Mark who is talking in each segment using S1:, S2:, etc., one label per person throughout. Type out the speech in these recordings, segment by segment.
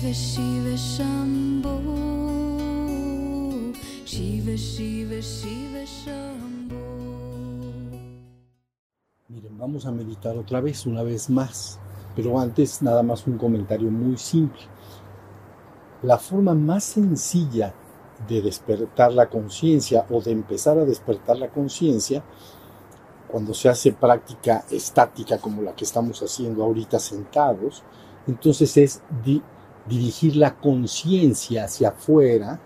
S1: Shiva Shiva Shambho Shiva Shiva Shiva Shambho
S2: Miren, vamos a meditar otra vez, una vez más, pero antes nada más un comentario muy simple. La forma más sencilla de despertar la conciencia o de empezar a despertar la conciencia cuando se hace práctica estática como la que estamos haciendo ahorita sentados, entonces es dirigir la conciencia hacia afuera,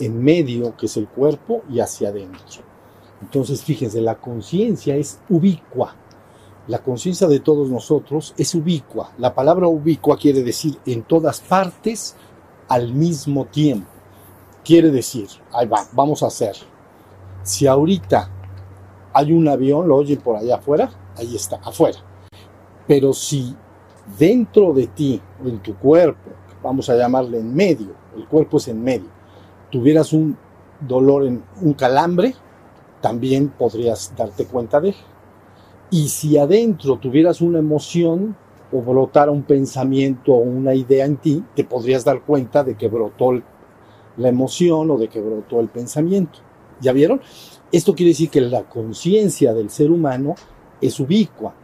S2: en medio, que es el cuerpo, y hacia adentro. Entonces, fíjense, la conciencia es ubicua. La conciencia de todos nosotros es ubicua. La palabra ubicua quiere decir en todas partes al mismo tiempo. Quiere decir, ahí va, vamos a hacer. Si ahorita hay un avión, lo oyen por allá afuera, ahí está, afuera. Pero si dentro de ti, en tu cuerpo, vamos a llamarle en medio, el cuerpo es en medio, tuvieras un dolor en un calambre, también podrías darte cuenta de. Y si adentro tuvieras una emoción o brotara un pensamiento o una idea en ti, te podrías dar cuenta de que brotó la emoción o de que brotó el pensamiento. ¿Ya vieron? Esto quiere decir que la conciencia del ser humano es ubicua.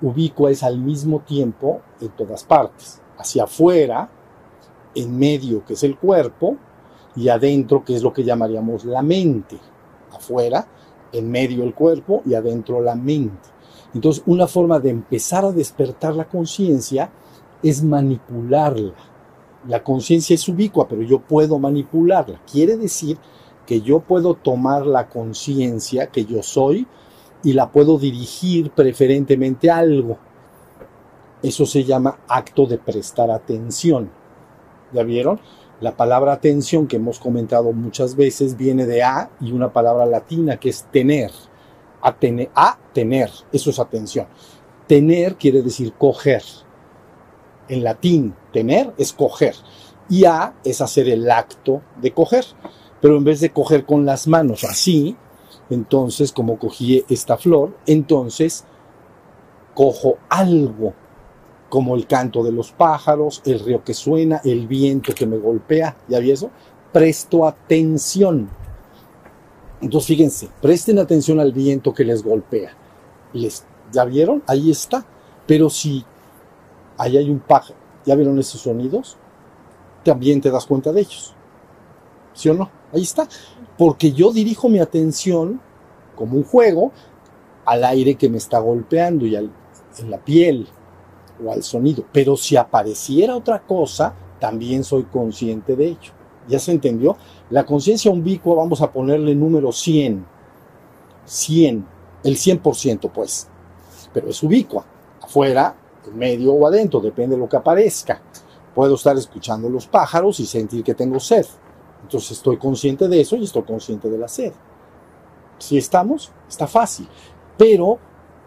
S2: Ubicua es al mismo tiempo en todas partes. Hacia afuera, en medio, que es el cuerpo, y adentro, que es lo que llamaríamos la mente. Afuera, en medio el cuerpo y adentro la mente. Entonces, una forma de empezar a despertar la conciencia es manipularla. La conciencia es ubicua, pero yo puedo manipularla. Quiere decir que yo puedo tomar la conciencia que yo soy y la puedo dirigir preferentemente a algo. Eso se llama acto de prestar atención. ¿Ya vieron? La palabra atención que hemos comentado muchas veces viene de a y una palabra latina que es tener. A, tener, a tener, eso es atención. Tener quiere decir coger. En latín, tener es coger. Y a es hacer el acto de coger. Pero en vez de coger con las manos así, entonces como cogí esta flor, entonces cojo algo como el canto de los pájaros, el río que suena, el viento que me golpea, ¿ya vi eso? Presto atención. Entonces fíjense, presten atención al viento que les golpea. Les, ¿Ya vieron? Ahí está. Pero si ahí hay un pájaro, ¿ya vieron esos sonidos? También te das cuenta de ellos. ¿Sí o no? Ahí está. Porque yo dirijo mi atención como un juego al aire que me está golpeando y al, en la piel, o al sonido. Pero si apareciera otra cosa, también soy consciente de ello. ¿Ya se entendió? La conciencia ubicua vamos a ponerle número 100. 100. El 100% pues. Pero es ubicua. Afuera, en medio o adentro, depende de lo que aparezca. Puedo estar escuchando los pájaros y sentir que tengo sed. Entonces estoy consciente de eso y estoy consciente de la sed. Si estamos, está fácil. Pero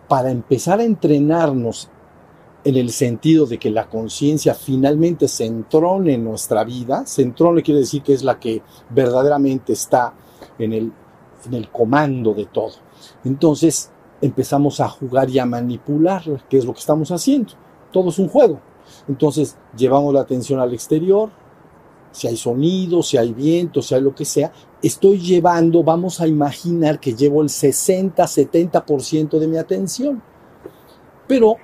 S2: para empezar a entrenarnos en el sentido de que la conciencia finalmente se entrone en nuestra vida. Se entrone quiere decir que es la que verdaderamente está en el, en el comando de todo. Entonces empezamos a jugar y a manipularla, que es lo que estamos haciendo. Todo es un juego. Entonces llevamos la atención al exterior, si hay sonido, si hay viento, si hay lo que sea, estoy llevando, vamos a imaginar que llevo el 60-70% de mi atención. Pero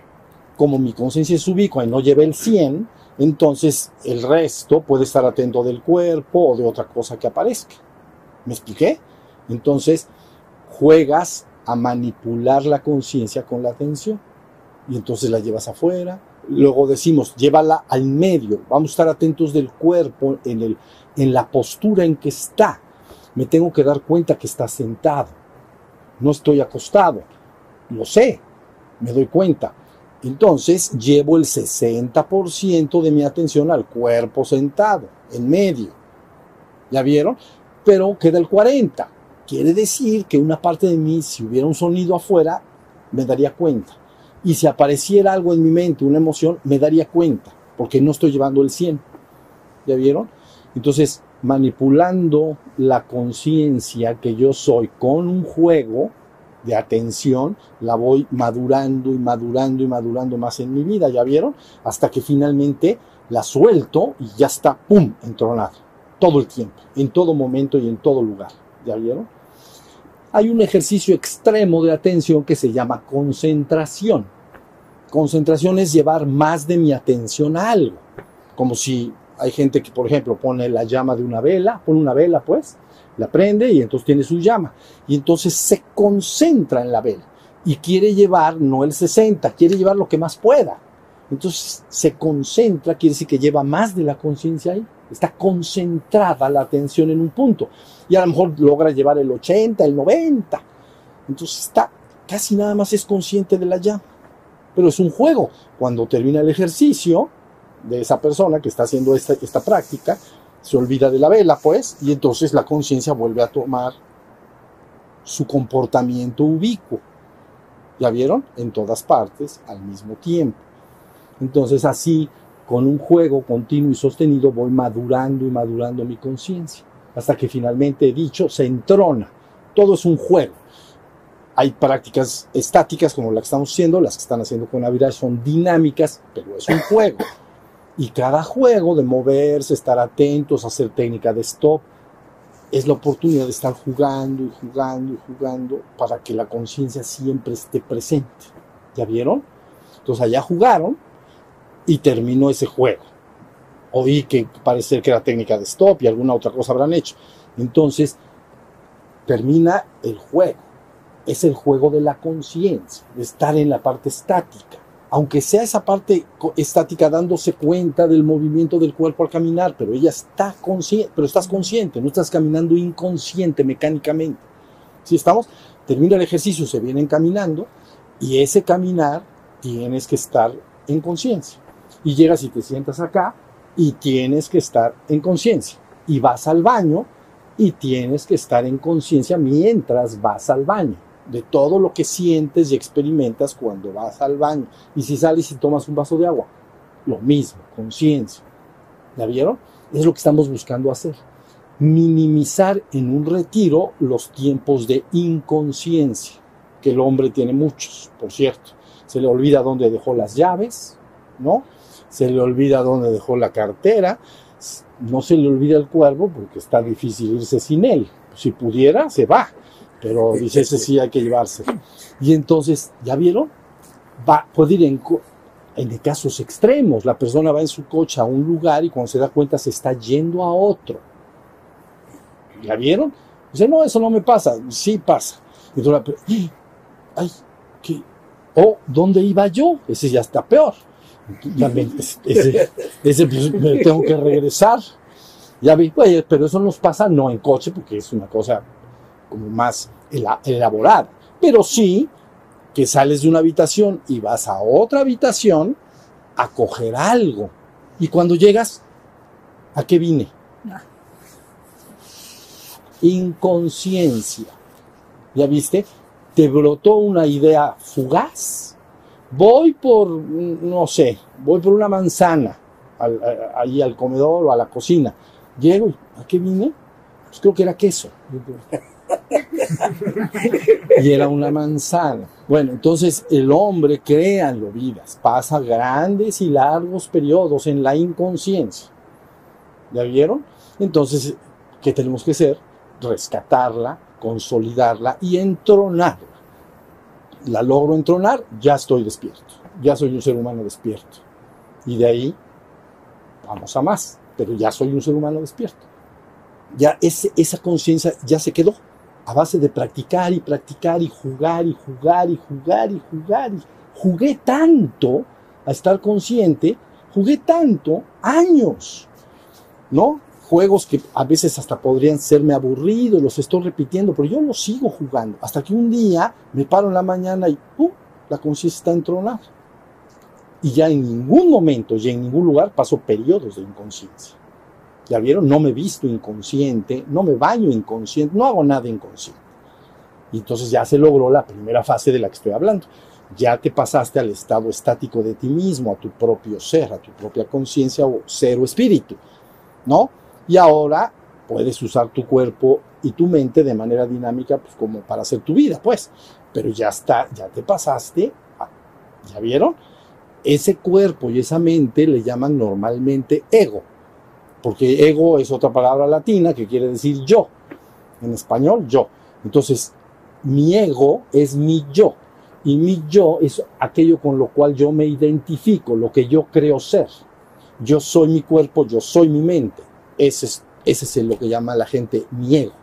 S2: como mi conciencia es ubicua y no lleva el 100, entonces el resto puede estar atento del cuerpo o de otra cosa que aparezca. ¿Me expliqué? Entonces juegas a manipular la conciencia con la atención y entonces la llevas afuera. Luego decimos, llévala al medio. Vamos a estar atentos del cuerpo en, el, en la postura en que está. Me tengo que dar cuenta que está sentado. No estoy acostado. Lo sé. Me doy cuenta. Entonces llevo el 60% de mi atención al cuerpo sentado, en medio. ¿Ya vieron? Pero queda el 40%. Quiere decir que una parte de mí, si hubiera un sonido afuera, me daría cuenta. Y si apareciera algo en mi mente, una emoción, me daría cuenta, porque no estoy llevando el 100. ¿Ya vieron? Entonces, manipulando la conciencia que yo soy con un juego, de atención, la voy madurando y madurando y madurando más en mi vida, ¿ya vieron? Hasta que finalmente la suelto y ya está, ¡pum!, entronada. Todo el tiempo, en todo momento y en todo lugar. ¿Ya vieron? Hay un ejercicio extremo de atención que se llama concentración. Concentración es llevar más de mi atención a algo. Como si hay gente que, por ejemplo, pone la llama de una vela, pone una vela, pues, la prende y entonces tiene su llama. Y entonces se concentra en la vela y quiere llevar no el 60, quiere llevar lo que más pueda. Entonces se concentra, quiere decir que lleva más de la conciencia ahí. Está concentrada la atención en un punto. Y a lo mejor logra llevar el 80, el 90. Entonces está, casi nada más es consciente de la llama. Pero es un juego. Cuando termina el ejercicio de esa persona que está haciendo esta, esta práctica, se olvida de la vela, pues, y entonces la conciencia vuelve a tomar su comportamiento ubicuo. ¿Ya vieron? En todas partes al mismo tiempo. Entonces así, con un juego continuo y sostenido, voy madurando y madurando mi conciencia, hasta que finalmente he dicho, se entrona. Todo es un juego. Hay prácticas estáticas como la que estamos haciendo, las que están haciendo con Aviraj son dinámicas, pero es un juego. Y cada juego de moverse, estar atentos, hacer técnica de stop, es la oportunidad de estar jugando y jugando y jugando para que la conciencia siempre esté presente. ¿Ya vieron? Entonces allá jugaron y terminó ese juego. Oí que parece que era técnica de stop y alguna otra cosa habrán hecho. Entonces termina el juego. Es el juego de la conciencia, de estar en la parte estática aunque sea esa parte estática dándose cuenta del movimiento del cuerpo al caminar, pero ella está consciente, pero estás consciente, no estás caminando inconsciente mecánicamente. Si estamos, termina el ejercicio, se vienen caminando y ese caminar tienes que estar en conciencia. Y llegas y te sientas acá y tienes que estar en conciencia. Y vas al baño y tienes que estar en conciencia mientras vas al baño de todo lo que sientes y experimentas cuando vas al baño. Y si sales y tomas un vaso de agua, lo mismo, conciencia. ¿La vieron? Es lo que estamos buscando hacer. Minimizar en un retiro los tiempos de inconsciencia, que el hombre tiene muchos, por cierto. Se le olvida dónde dejó las llaves, ¿no? Se le olvida dónde dejó la cartera, no se le olvida el cuervo porque está difícil irse sin él. Si pudiera, se va pero dice, ese sí hay que llevarse. Y entonces, ¿ya vieron? Va, puede ir en, en casos extremos. La persona va en su coche a un lugar y cuando se da cuenta se está yendo a otro. ¿Ya vieron? Dice, no, eso no me pasa. Sí pasa. Entonces, ay, ¿qué? ¿O dónde iba yo? Ese ya está peor. Ya me, ese, ese pues, me tengo que regresar. Ya vi, pero eso nos pasa no en coche porque es una cosa como más elaborada, pero sí que sales de una habitación y vas a otra habitación a coger algo. Y cuando llegas, ¿a qué vine? Inconsciencia. ¿Ya viste? Te brotó una idea fugaz. Voy por, no sé, voy por una manzana ahí al comedor o a la cocina. Llego, ¿a qué vine? Pues creo que era queso. y era una manzana. Bueno, entonces el hombre, créanlo, vidas, pasa grandes y largos periodos en la inconsciencia. ¿Ya vieron? Entonces, ¿qué tenemos que hacer? Rescatarla, consolidarla y entronarla. La logro entronar, ya estoy despierto. Ya soy un ser humano despierto. Y de ahí vamos a más, pero ya soy un ser humano despierto. Ya esa conciencia ya se quedó a base de practicar y practicar y jugar y jugar y jugar y jugar. Jugué tanto a estar consciente, jugué tanto, años, ¿no? Juegos que a veces hasta podrían serme aburridos, los estoy repitiendo, pero yo los sigo jugando. Hasta que un día me paro en la mañana y ¡pum! la conciencia está entronada. Y ya en ningún momento y en ningún lugar paso periodos de inconsciencia. ¿Ya vieron? No me visto inconsciente, no me baño inconsciente, no hago nada inconsciente. Y entonces ya se logró la primera fase de la que estoy hablando. Ya te pasaste al estado estático de ti mismo, a tu propio ser, a tu propia conciencia o ser o espíritu, ¿no? Y ahora puedes usar tu cuerpo y tu mente de manera dinámica, pues como para hacer tu vida, pues. Pero ya está, ya te pasaste, ¿ya vieron? ese cuerpo y esa mente le llaman normalmente ego, porque ego es otra palabra latina que quiere decir yo, en español yo. Entonces, mi ego es mi yo, y mi yo es aquello con lo cual yo me identifico, lo que yo creo ser. Yo soy mi cuerpo, yo soy mi mente. Ese es, es lo que llama la gente mi ego.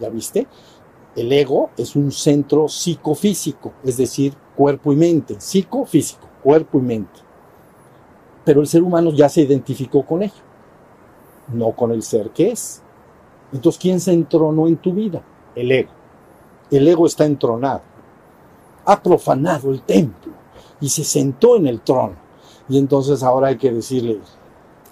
S2: ¿Ya viste? El ego es un centro psicofísico, es decir, cuerpo y mente. Psicofísico, cuerpo y mente. Pero el ser humano ya se identificó con ello, no con el ser que es. Entonces, ¿quién se entronó en tu vida? El ego. El ego está entronado. Ha profanado el templo y se sentó en el trono. Y entonces ahora hay que decirle,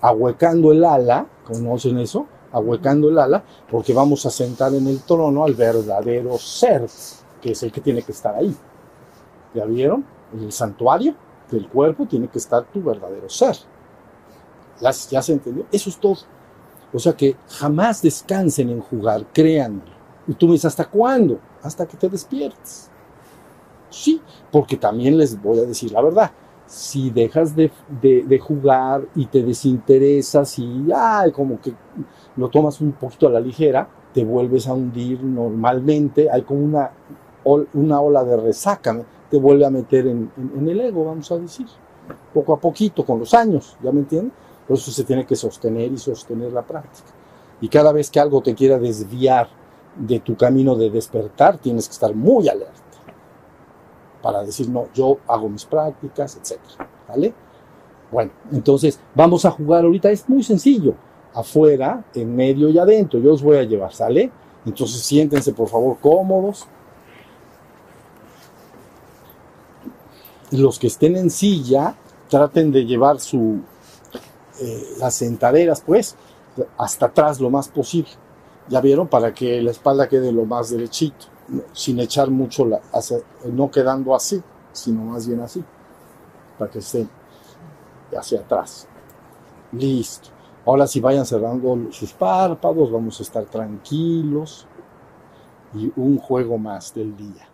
S2: ahuecando el ala, ¿conocen eso? ahuecando el ala, porque vamos a sentar en el trono al verdadero ser, que es el que tiene que estar ahí. ¿Ya vieron? En el santuario del cuerpo tiene que estar tu verdadero ser. ¿Ya, ya se entendió? Eso es todo. O sea que jamás descansen en jugar, créanme. Y tú me dices, ¿hasta cuándo? Hasta que te despiertes. Sí, porque también les voy a decir la verdad si dejas de, jugar y te desinteresas y ay, como que lo tomas un poquito a la ligera, te vuelves a hundir normalmente, hay como una, una ola de resaca, te vuelve a meter en, el ego, vamos a decir, poco a poquito, con los años, ¿ya me entiendes? Por eso se tiene que sostener y sostener la práctica. Y cada vez que algo te quiera desviar de tu camino de despertar, tienes que estar muy alerta para decir, no, yo hago mis prácticas, etc. ¿Vale? Bueno, entonces vamos a jugar ahorita, es muy sencillo, afuera, en medio y adentro, yo os voy a llevar, ¿sale? Entonces siéntense por favor cómodos. Los que estén en silla, traten de llevar su, eh, las sentaderas, pues, hasta atrás lo más posible. ¿Ya vieron? Para que la espalda quede lo más derechito sin echar mucho, la, no quedando así, sino más bien así, para que esté hacia atrás. Listo. Ahora si vayan cerrando sus párpados, vamos a estar tranquilos y un juego más del día.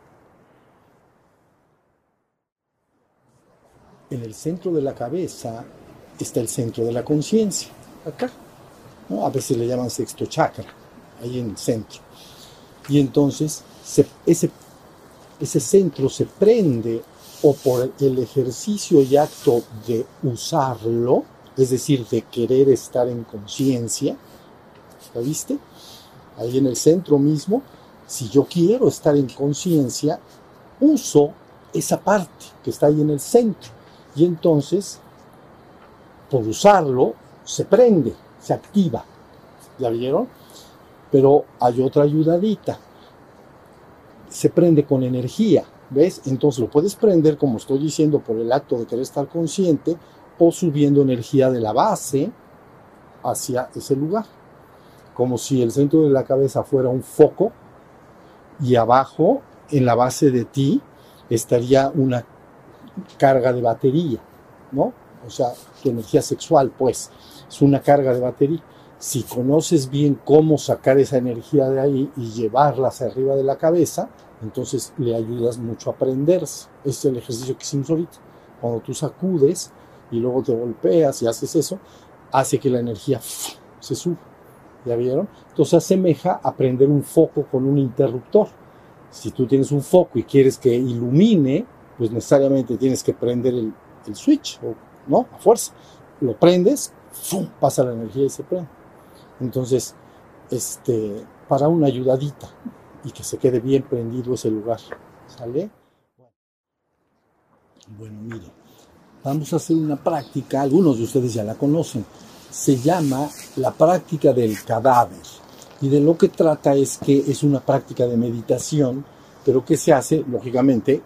S2: En el centro de la cabeza está el centro de la conciencia, acá. A veces le llaman sexto chakra, ahí en el centro. Y entonces ese, ese centro se prende o por el ejercicio y acto de usarlo, es decir, de querer estar en conciencia, ¿la viste? Ahí en el centro mismo, si yo quiero estar en conciencia, uso esa parte que está ahí en el centro. Y entonces, por usarlo, se prende, se activa. ¿Ya vieron? Pero hay otra ayudadita se prende con energía, ¿ves? Entonces lo puedes prender, como estoy diciendo, por el acto de querer estar consciente o subiendo energía de la base hacia ese lugar. Como si el centro de la cabeza fuera un foco y abajo, en la base de ti, estaría una carga de batería, ¿no? O sea, tu energía sexual, pues, es una carga de batería. Si conoces bien cómo sacar esa energía de ahí y llevarla hacia arriba de la cabeza, entonces le ayudas mucho a aprenderse. Este es el ejercicio que hicimos ahorita. Cuando tú sacudes y luego te golpeas y haces eso, hace que la energía se suba. ¿Ya vieron? Entonces asemeja a prender un foco con un interruptor. Si tú tienes un foco y quieres que ilumine, pues necesariamente tienes que prender el, switch, ¿no? A fuerza. Lo prendes, pasa la energía y se prende. Entonces, este, para una ayudadita y que se quede bien prendido ese lugar. ¿Sale? Bueno, mire, vamos a hacer una práctica, algunos de ustedes ya la conocen, se llama la práctica del cadáver. Y de lo que trata es que es una práctica de meditación, pero que se hace, lógicamente,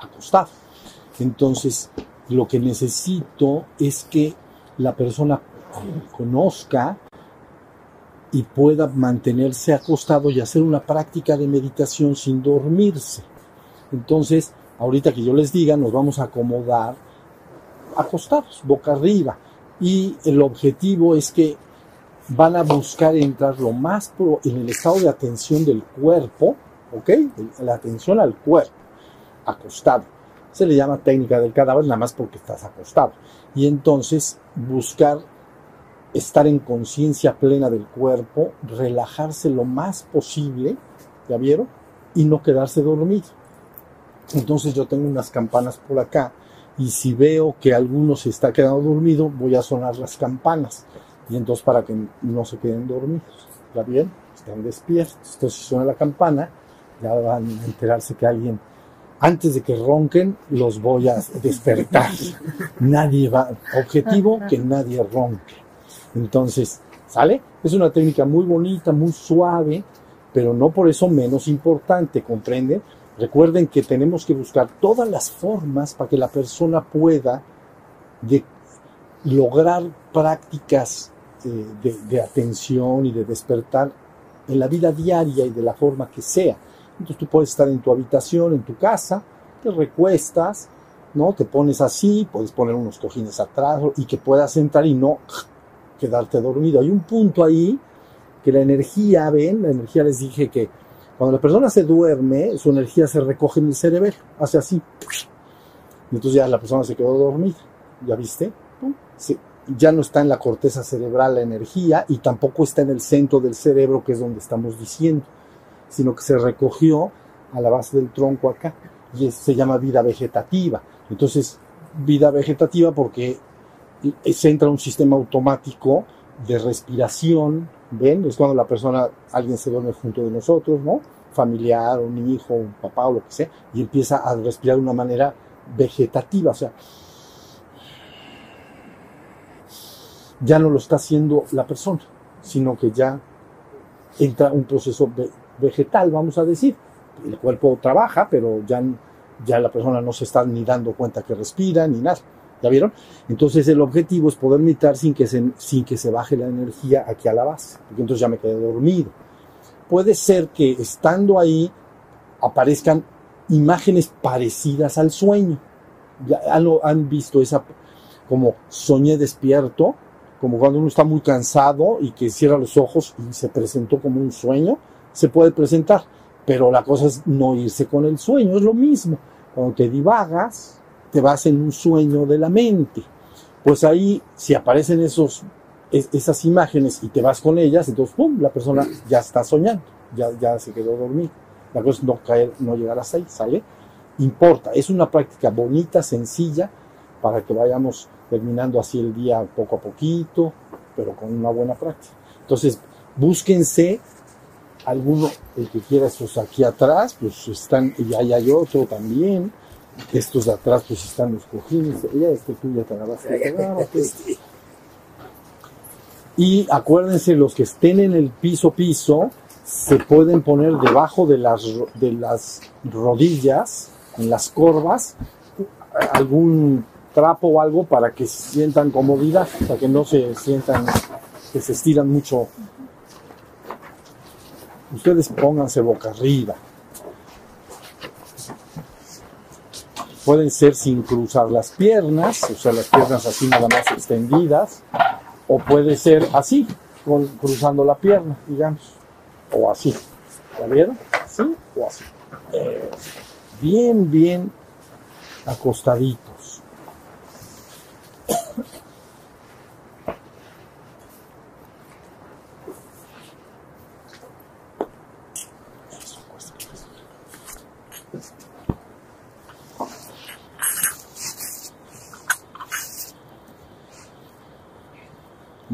S2: acostado. Entonces, lo que necesito es que la persona conozca y pueda mantenerse acostado y hacer una práctica de meditación sin dormirse. Entonces, ahorita que yo les diga, nos vamos a acomodar acostados, boca arriba. Y el objetivo es que van a buscar entrar lo más en el estado de atención del cuerpo, ¿ok? La atención al cuerpo, acostado. Se le llama técnica del cadáver nada más porque estás acostado. Y entonces buscar estar en conciencia plena del cuerpo, relajarse lo más posible, ¿ya vieron? Y no quedarse dormido. Entonces yo tengo unas campanas por acá y si veo que alguno se está quedando dormido, voy a sonar las campanas. Y entonces para que no se queden dormidos. ¿Ya bien? Están despiertos. Entonces si suena la campana, ya van a enterarse que alguien, antes de que ronquen, los voy a despertar. Nadie va, objetivo, que nadie ronque. Entonces, ¿sale? Es una técnica muy bonita, muy suave, pero no por eso menos importante, ¿comprenden? Recuerden que tenemos que buscar todas las formas para que la persona pueda de lograr prácticas eh, de, de, atención y de despertar en la vida diaria y de la forma que sea. Entonces tú puedes estar en tu habitación, en tu casa, te recuestas, ¿no? Te pones así, puedes poner unos cojines atrás y que puedas entrar y no quedarte dormido. Hay un punto ahí que la energía, ven, la energía les dije que cuando la persona se duerme, su energía se recoge en el cerebro, hace así. Y entonces ya la persona se quedó dormida. ¿Ya viste? Ya no está en la corteza cerebral la energía y tampoco está en el centro del cerebro, que es donde estamos diciendo, sino que se recogió a la base del tronco acá. Y se llama vida vegetativa. Entonces, vida vegetativa porque se entra un sistema automático de respiración, ¿ven? Es cuando la persona, alguien se duerme junto de nosotros, ¿no? Familiar, un hijo, un papá o lo que sea, y empieza a respirar de una manera vegetativa, o sea, ya no lo está haciendo la persona, sino que ya entra un proceso vegetal, vamos a decir. El cuerpo trabaja, pero ya, ya la persona no se está ni dando cuenta que respira, ni nada. ¿Ya vieron? Entonces el objetivo es poder meditar sin que, se, sin que se baje la energía aquí a la base, porque entonces ya me quedé dormido. Puede ser que estando ahí aparezcan imágenes parecidas al sueño. Ya han, han visto esa, como soñé despierto, como cuando uno está muy cansado y que cierra los ojos y se presentó como un sueño, se puede presentar, pero la cosa es no irse con el sueño, es lo mismo. Cuando te divagas, te vas en un sueño de la mente. Pues ahí, si aparecen esos, esas imágenes y te vas con ellas, entonces, ¡pum!, la persona ya está soñando, ya, ya se quedó dormida. La cosa es no caer, no llegar hasta ahí, ¿sale? Importa, es una práctica bonita, sencilla, para que vayamos terminando así el día poco a poquito, pero con una buena práctica. Entonces, búsquense alguno, el que quiera, estos aquí atrás, pues están, y ahí hay otro también, estos de atrás pues están los cojines, ya este tú ya te pegar, Y acuérdense, los que estén en el piso piso, se pueden poner debajo de las, de las rodillas, en las corvas, algún trapo o algo para que sientan comodidad, para que no se sientan que se estiran mucho. Ustedes pónganse boca arriba. Pueden ser sin cruzar las piernas, o sea, las piernas así nada más extendidas, o puede ser así, cruzando la pierna, digamos, o así. ¿Ya vieron? ¿Sí? O así. Eh, bien, bien acostaditos.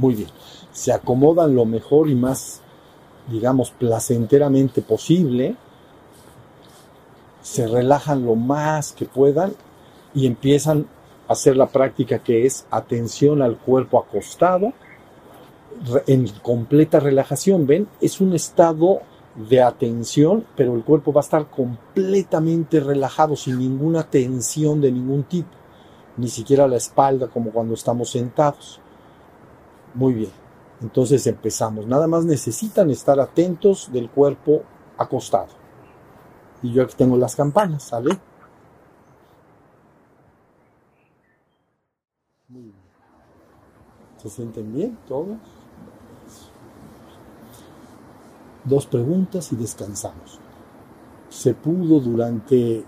S2: Muy bien. Se acomodan lo mejor y más, digamos, placenteramente posible. Se relajan lo más que puedan y empiezan a hacer la práctica que es atención al cuerpo acostado en completa relajación. ¿Ven? Es un estado de atención, pero el cuerpo va a estar completamente relajado, sin ninguna tensión de ningún tipo, ni siquiera la espalda como cuando estamos sentados. Muy bien. Entonces empezamos. Nada más necesitan estar atentos del cuerpo acostado. Y yo aquí tengo las campanas, ¿sale? Muy bien. ¿Se sienten bien todos? Dos preguntas y descansamos. ¿Se pudo durante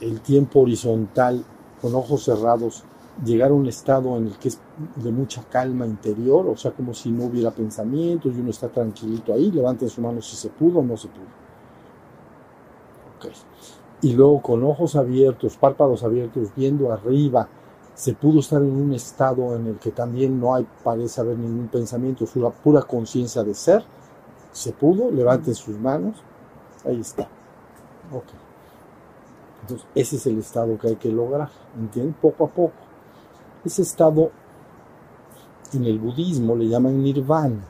S2: el tiempo horizontal con ojos cerrados, llegar a un estado en el que es de mucha calma interior, o sea, como si no hubiera pensamientos y uno está tranquilito ahí, levanten su mano si se pudo o no se pudo. Okay. Y luego con ojos abiertos, párpados abiertos, viendo arriba, se pudo estar en un estado en el que también no hay, parece haber ningún pensamiento, es una pura conciencia de ser. Se pudo, levanten sus manos, ahí está. Ok. Entonces, ese es el estado que hay que lograr, ¿entienden? Poco a poco. Ese estado en el budismo le llaman nirvana.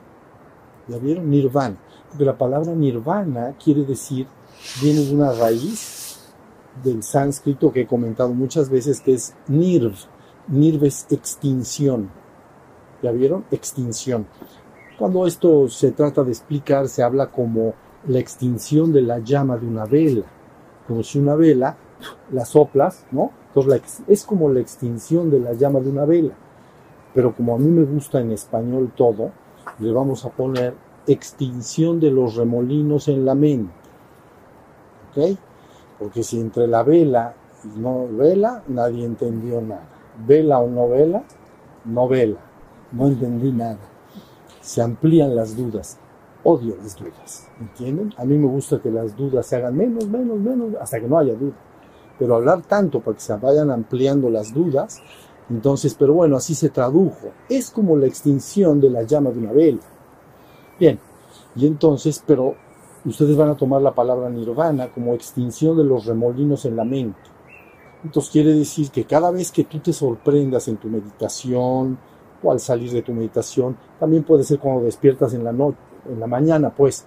S2: ¿Ya vieron? Nirvana. Porque la palabra nirvana quiere decir, viene de una raíz del sánscrito que he comentado muchas veces, que es nirv. Nirv es extinción. ¿Ya vieron? Extinción. Cuando esto se trata de explicar, se habla como la extinción de la llama de una vela. Como si una vela la soplas, ¿no? Entonces es como la extinción de la llama de una vela. Pero como a mí me gusta en español todo, le vamos a poner extinción de los remolinos en la mente. ¿Ok? Porque si entre la vela y no vela, nadie entendió nada. Vela o no vela, no vela. No entendí nada. Se amplían las dudas. Odio las dudas. ¿Entienden? A mí me gusta que las dudas se hagan menos, menos, menos, hasta que no haya duda pero hablar tanto para que se vayan ampliando las dudas, entonces, pero bueno, así se tradujo. Es como la extinción de la llama de una vela. Bien, y entonces, pero ustedes van a tomar la palabra nirvana como extinción de los remolinos en la mente. Entonces quiere decir que cada vez que tú te sorprendas en tu meditación o al salir de tu meditación, también puede ser cuando despiertas en la noche, en la mañana, pues,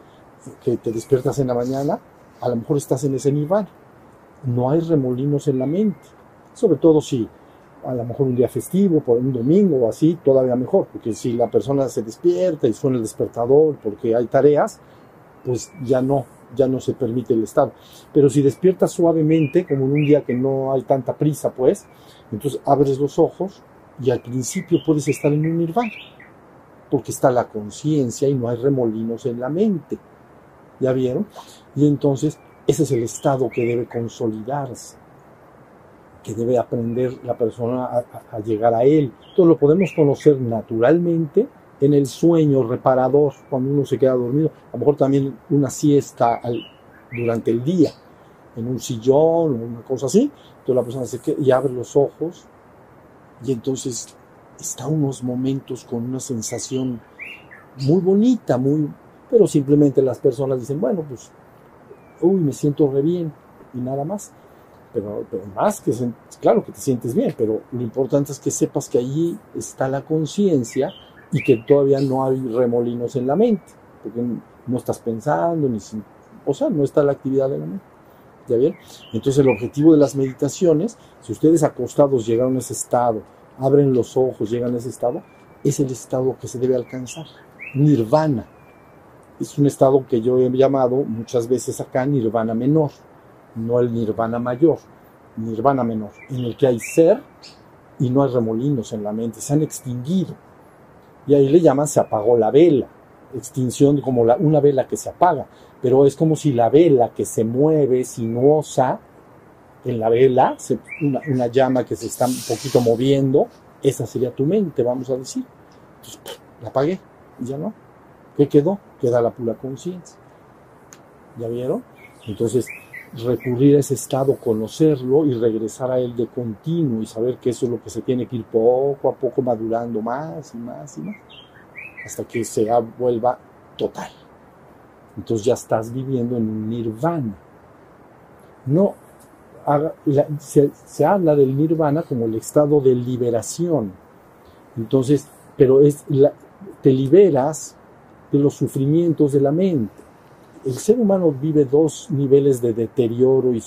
S2: que te despiertas en la mañana, a lo mejor estás en ese nirvana no hay remolinos en la mente. Sobre todo si a lo mejor un día festivo, por un domingo o así, todavía mejor, porque si la persona se despierta y suena el despertador porque hay tareas, pues ya no, ya no se permite el estado. Pero si despiertas suavemente, como en un día que no hay tanta prisa, pues, entonces abres los ojos y al principio puedes estar en un nirvana, porque está la conciencia y no hay remolinos en la mente. ¿Ya vieron? Y entonces ese es el estado que debe consolidarse, que debe aprender la persona a, llegar a él. Entonces lo podemos conocer naturalmente en el sueño reparador, cuando uno se queda dormido. A lo mejor también una siesta durante el día, en un sillón o una cosa así. Entonces la persona se queda y abre los ojos y entonces está unos momentos con una sensación muy bonita, muy, pero simplemente las personas dicen, bueno, pues uy, me siento re bien y nada más. Pero, más que, claro que te sientes bien, pero lo importante es que sepas que allí está la conciencia y que todavía no hay remolinos en la mente, porque no estás pensando, ni o sea, no está la actividad de la mente. ¿Ya bien? Entonces el objetivo de las meditaciones, si ustedes acostados llegaron a ese estado, abren los ojos, llegan a ese estado, es el estado que se debe alcanzar. Nirvana es un estado que yo he llamado muchas veces acá nirvana menor, no el nirvana mayor, nirvana menor, en el que hay ser y no hay remolinos en la mente, se han extinguido. Y ahí le llaman se apagó la vela, extinción como una vela que se apaga, pero es como si la vela que se mueve sinuosa, en la vela, una, una llama que se está un poquito moviendo, esa sería tu mente, vamos a decir. Entonces, la apagué ya no. ¿Qué quedó? Queda la pura conciencia. ¿Ya vieron? Entonces, recurrir a ese estado, conocerlo y regresar a él de continuo y saber que eso es lo que se tiene que ir poco a poco madurando más y más y más, hasta que se vuelva total. Entonces ya estás viviendo en un nirvana. No, se, se habla del nirvana como el estado de liberación. Entonces, pero es la, te liberas de los sufrimientos de la mente. El ser humano vive dos niveles de deterioro y,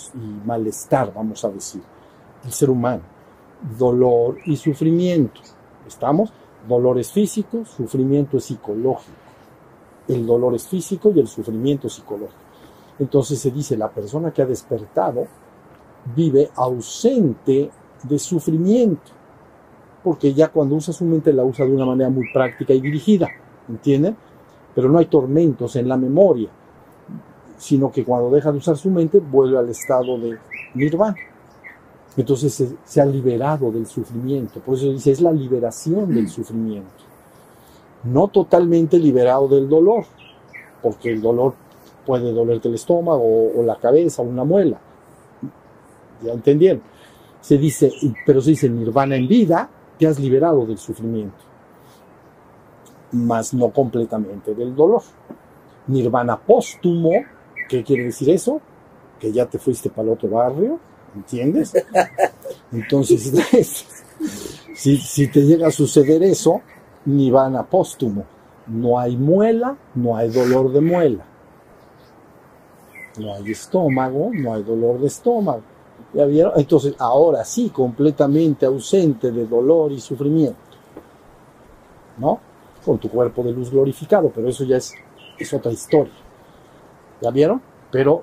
S2: malestar, vamos a decir. El ser humano, dolor y sufrimiento. ¿Estamos? Dolor es físico, sufrimiento es psicológico. El dolor es físico y el sufrimiento es psicológico. Entonces se dice, la persona que ha despertado vive ausente de sufrimiento, porque ya cuando usa su mente la usa de una manera muy práctica y dirigida, ¿entienden? Pero no hay tormentos en la memoria. sino que cuando deja de usar su mente vuelve al estado de nirvana. Entonces se, se ha liberado del sufrimiento. Por eso dice, es la liberación del sufrimiento. No totalmente liberado del dolor, porque el dolor puede dolerte el estómago o, o la cabeza o una muela. ¿Ya entendieron? Se dice, pero se dice nirvana en vida, te has liberado del sufrimiento, mas no completamente del dolor. Nirvana póstumo, ¿qué quiere decir eso? Que ya te fuiste para el otro barrio, ¿entiendes? Entonces, si, si te llega a suceder eso, nirvana póstumo. No hay muela, no hay dolor de muela. No hay estómago, no hay dolor de estómago. ¿Ya vieron? Entonces, ahora sí, completamente ausente de dolor y sufrimiento. ¿No? Con tu cuerpo de luz glorificado, pero eso ya es, es otra historia. ¿Ya vieron? Pero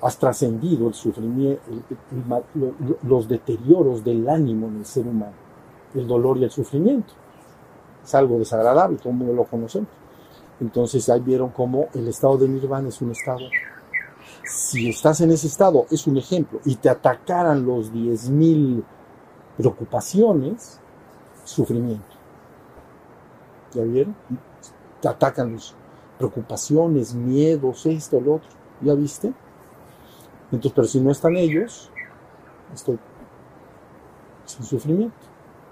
S2: has trascendido el sufrimiento, los deterioros del ánimo en el ser humano, el dolor y el sufrimiento. Es algo desagradable, todo el mundo lo conocemos. Entonces ahí vieron cómo el estado de nirvana es un estado si estás en ese estado, es un ejemplo, y te atacaran los 10.000 preocupaciones, sufrimiento. ¿Ya vieron? Te atacan las preocupaciones, miedos, esto, lo otro. ¿Ya viste? Entonces, pero si no están ellos, estoy sin sufrimiento.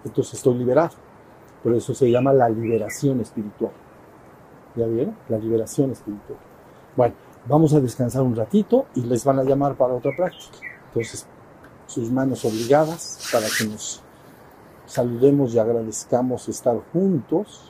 S2: Entonces estoy liberado. Por eso se llama la liberación espiritual. ¿Ya vieron? La liberación espiritual. Bueno, vamos a descansar un ratito y les van a llamar para otra práctica. Entonces, sus manos obligadas para que nos saludemos y agradezcamos estar juntos.